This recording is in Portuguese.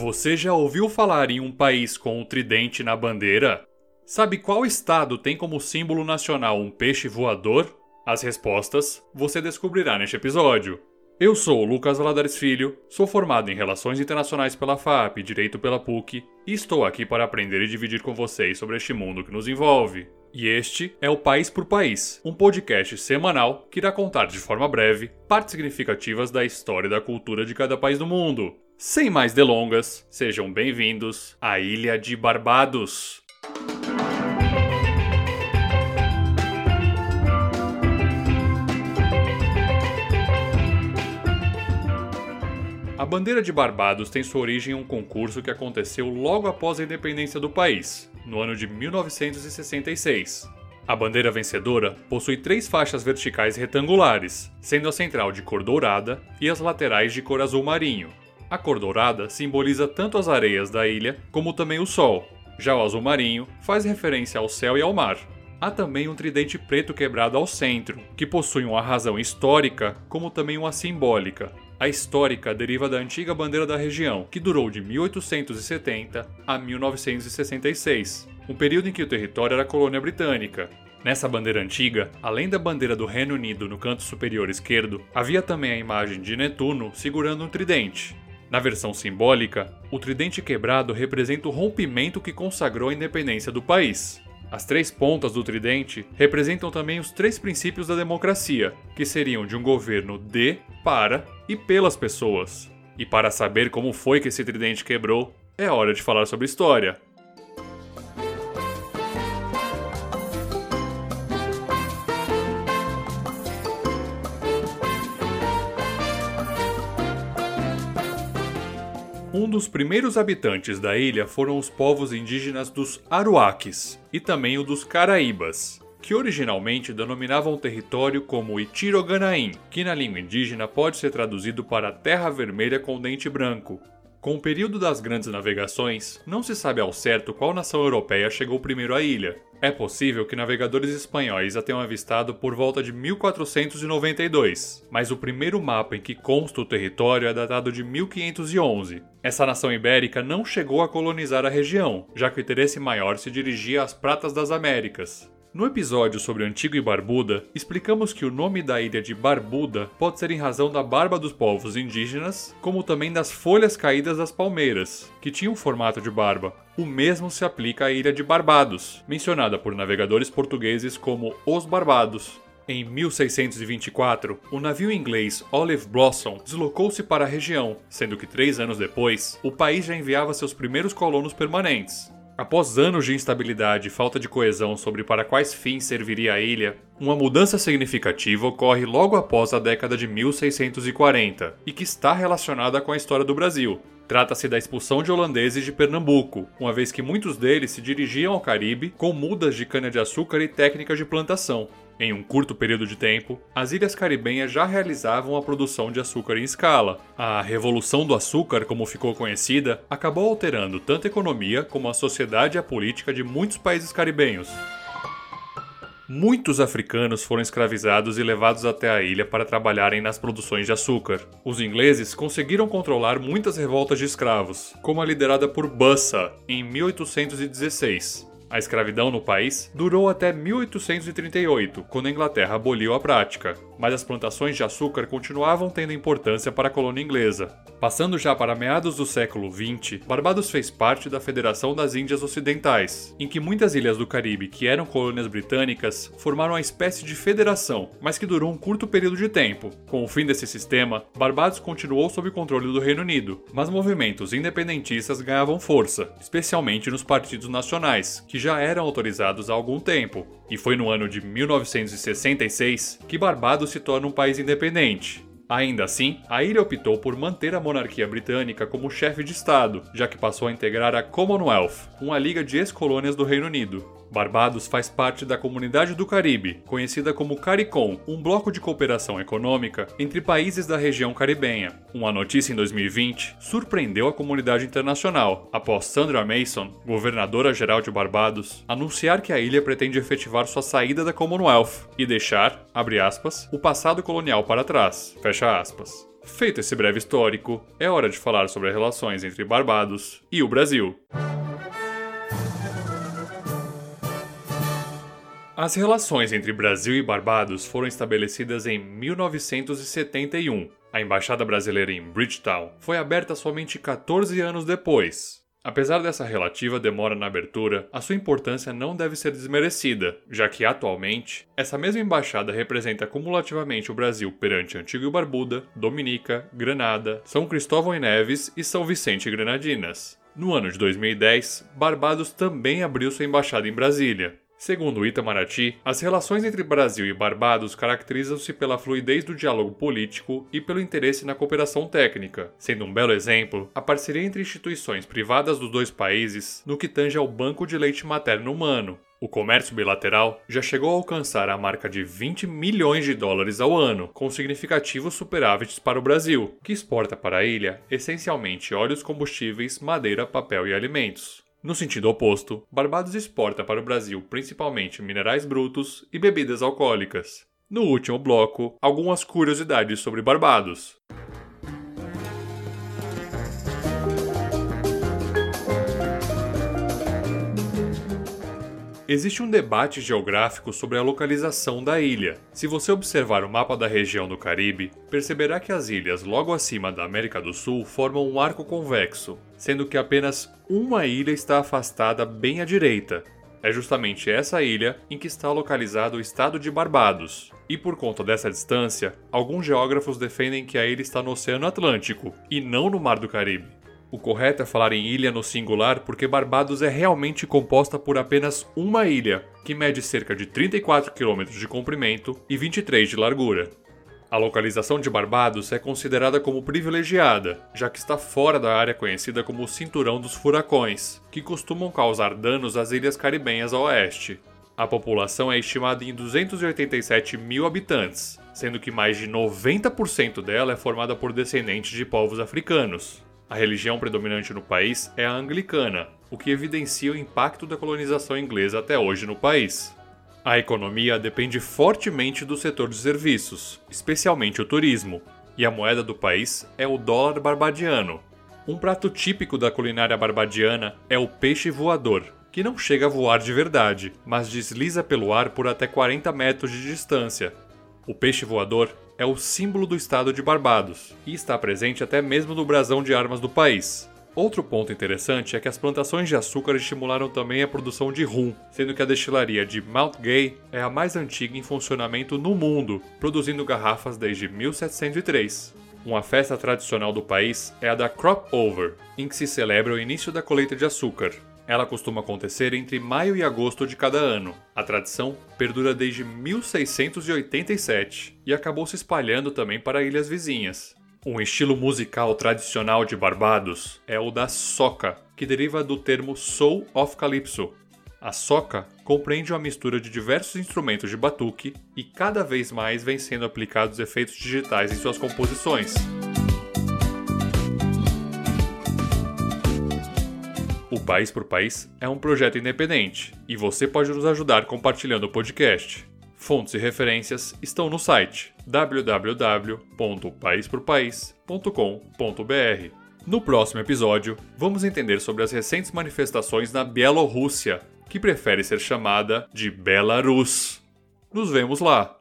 Você já ouviu falar em um país com um tridente na bandeira? Sabe qual estado tem como símbolo nacional um peixe voador? As respostas você descobrirá neste episódio. Eu sou Lucas Valadares Filho, sou formado em Relações Internacionais pela FAP e Direito pela PUC e estou aqui para aprender e dividir com vocês sobre este mundo que nos envolve. E este é o País por País, um podcast semanal que irá contar de forma breve partes significativas da história e da cultura de cada país do mundo. Sem mais delongas, sejam bem-vindos à Ilha de Barbados. A bandeira de Barbados tem sua origem em um concurso que aconteceu logo após a independência do país, no ano de 1966. A bandeira vencedora possui três faixas verticais retangulares, sendo a central de cor dourada e as laterais de cor azul marinho, a cor dourada simboliza tanto as areias da ilha como também o sol. Já o azul marinho faz referência ao céu e ao mar. Há também um tridente preto quebrado ao centro, que possui uma razão histórica como também uma simbólica. A histórica deriva da antiga bandeira da região, que durou de 1870 a 1966, um período em que o território era colônia britânica, Nessa bandeira antiga, além da bandeira do Reino Unido no canto superior esquerdo, havia também a imagem de Netuno segurando um tridente. Na versão simbólica, o tridente quebrado representa o rompimento que consagrou a independência do país. As três pontas do tridente representam também os três princípios da democracia, que seriam de um governo de, para e pelas pessoas. E para saber como foi que esse tridente quebrou, é hora de falar sobre história. Um dos primeiros habitantes da ilha foram os povos indígenas dos Aruaques e também o dos Caraíbas, que originalmente denominavam o território como Itiroganaim, que na língua indígena pode ser traduzido para Terra Vermelha com Dente Branco. Com o período das grandes navegações, não se sabe ao certo qual nação europeia chegou primeiro à ilha, é possível que navegadores espanhóis a tenham avistado por volta de 1492, mas o primeiro mapa em que consta o território é datado de 1511. Essa nação ibérica não chegou a colonizar a região, já que o interesse maior se dirigia às pratas das Américas. No episódio sobre Antigo e Barbuda, explicamos que o nome da ilha de Barbuda pode ser em razão da barba dos povos indígenas, como também das folhas caídas das palmeiras, que tinham formato de barba. O mesmo se aplica à ilha de Barbados, mencionada por navegadores portugueses como Os Barbados. Em 1624, o navio inglês Olive Blossom deslocou-se para a região, sendo que três anos depois, o país já enviava seus primeiros colonos permanentes. Após anos de instabilidade e falta de coesão sobre para quais fins serviria a ilha, uma mudança significativa ocorre logo após a década de 1640 e que está relacionada com a história do Brasil. Trata-se da expulsão de holandeses de Pernambuco, uma vez que muitos deles se dirigiam ao Caribe com mudas de cana-de-açúcar e técnicas de plantação. Em um curto período de tempo, as ilhas caribenhas já realizavam a produção de açúcar em escala. A Revolução do Açúcar, como ficou conhecida, acabou alterando tanto a economia como a sociedade e a política de muitos países caribenhos. Muitos africanos foram escravizados e levados até a ilha para trabalharem nas produções de açúcar. Os ingleses conseguiram controlar muitas revoltas de escravos, como a liderada por Bussa em 1816. A escravidão no país durou até 1838, quando a Inglaterra aboliu a prática, mas as plantações de açúcar continuavam tendo importância para a colônia inglesa. Passando já para meados do século XX, Barbados fez parte da Federação das Índias Ocidentais, em que muitas ilhas do Caribe que eram colônias britânicas formaram uma espécie de federação, mas que durou um curto período de tempo. Com o fim desse sistema, Barbados continuou sob controle do Reino Unido, mas movimentos independentistas ganhavam força, especialmente nos partidos nacionais, que já eram autorizados há algum tempo. E foi no ano de 1966 que Barbados se torna um país independente, Ainda assim, a ilha optou por manter a monarquia britânica como chefe de Estado, já que passou a integrar a Commonwealth, uma liga de ex-colônias do Reino Unido. Barbados faz parte da Comunidade do Caribe, conhecida como CARICOM, um bloco de cooperação econômica entre países da região caribenha. Uma notícia em 2020 surpreendeu a comunidade internacional após Sandra Mason, governadora geral de Barbados, anunciar que a ilha pretende efetivar sua saída da Commonwealth e deixar, abre aspas, o passado colonial para trás, fecha aspas. Feito esse breve histórico, é hora de falar sobre as relações entre Barbados e o Brasil. As relações entre Brasil e Barbados foram estabelecidas em 1971. A embaixada brasileira em Bridgetown foi aberta somente 14 anos depois. Apesar dessa relativa demora na abertura, a sua importância não deve ser desmerecida, já que atualmente essa mesma embaixada representa cumulativamente o Brasil perante Antigua e Barbuda, Dominica, Granada, São Cristóvão e Neves e São Vicente e Grenadinas. No ano de 2010, Barbados também abriu sua embaixada em Brasília. Segundo Itamaraty, as relações entre Brasil e Barbados caracterizam-se pela fluidez do diálogo político e pelo interesse na cooperação técnica, sendo um belo exemplo a parceria entre instituições privadas dos dois países no que tange ao Banco de Leite Materno Humano. O comércio bilateral já chegou a alcançar a marca de 20 milhões de dólares ao ano, com significativos superávites para o Brasil, que exporta para a ilha essencialmente óleos combustíveis, madeira, papel e alimentos. No sentido oposto, Barbados exporta para o Brasil principalmente minerais brutos e bebidas alcoólicas. No último bloco, algumas curiosidades sobre Barbados. Existe um debate geográfico sobre a localização da ilha. Se você observar o mapa da região do Caribe, perceberá que as ilhas logo acima da América do Sul formam um arco convexo, sendo que apenas uma ilha está afastada bem à direita. É justamente essa ilha em que está localizado o estado de Barbados. E por conta dessa distância, alguns geógrafos defendem que a ilha está no Oceano Atlântico e não no Mar do Caribe. O correto é falar em ilha no singular porque Barbados é realmente composta por apenas uma ilha, que mede cerca de 34 km de comprimento e 23 de largura. A localização de Barbados é considerada como privilegiada, já que está fora da área conhecida como o Cinturão dos Furacões, que costumam causar danos às ilhas caribenhas a oeste. A população é estimada em 287 mil habitantes, sendo que mais de 90% dela é formada por descendentes de povos africanos. A religião predominante no país é a anglicana, o que evidencia o impacto da colonização inglesa até hoje no país. A economia depende fortemente do setor de serviços, especialmente o turismo, e a moeda do país é o dólar barbadiano. Um prato típico da culinária barbadiana é o peixe voador, que não chega a voar de verdade, mas desliza pelo ar por até 40 metros de distância. O peixe voador é o símbolo do estado de Barbados e está presente até mesmo no brasão de armas do país. Outro ponto interessante é que as plantações de açúcar estimularam também a produção de rum, sendo que a destilaria de Mount Gay é a mais antiga em funcionamento no mundo, produzindo garrafas desde 1703. Uma festa tradicional do país é a da Crop Over, em que se celebra o início da colheita de açúcar, ela costuma acontecer entre maio e agosto de cada ano. A tradição perdura desde 1687 e acabou se espalhando também para ilhas vizinhas. Um estilo musical tradicional de Barbados é o da soca, que deriva do termo Soul of Calypso. A soca compreende uma mistura de diversos instrumentos de batuque e cada vez mais vem sendo aplicados efeitos digitais em suas composições. O País por País é um projeto independente e você pode nos ajudar compartilhando o podcast. Fontes e referências estão no site www.paisporpaís.com.br. No próximo episódio, vamos entender sobre as recentes manifestações na Bielorrússia, que prefere ser chamada de Belarus. Nos vemos lá!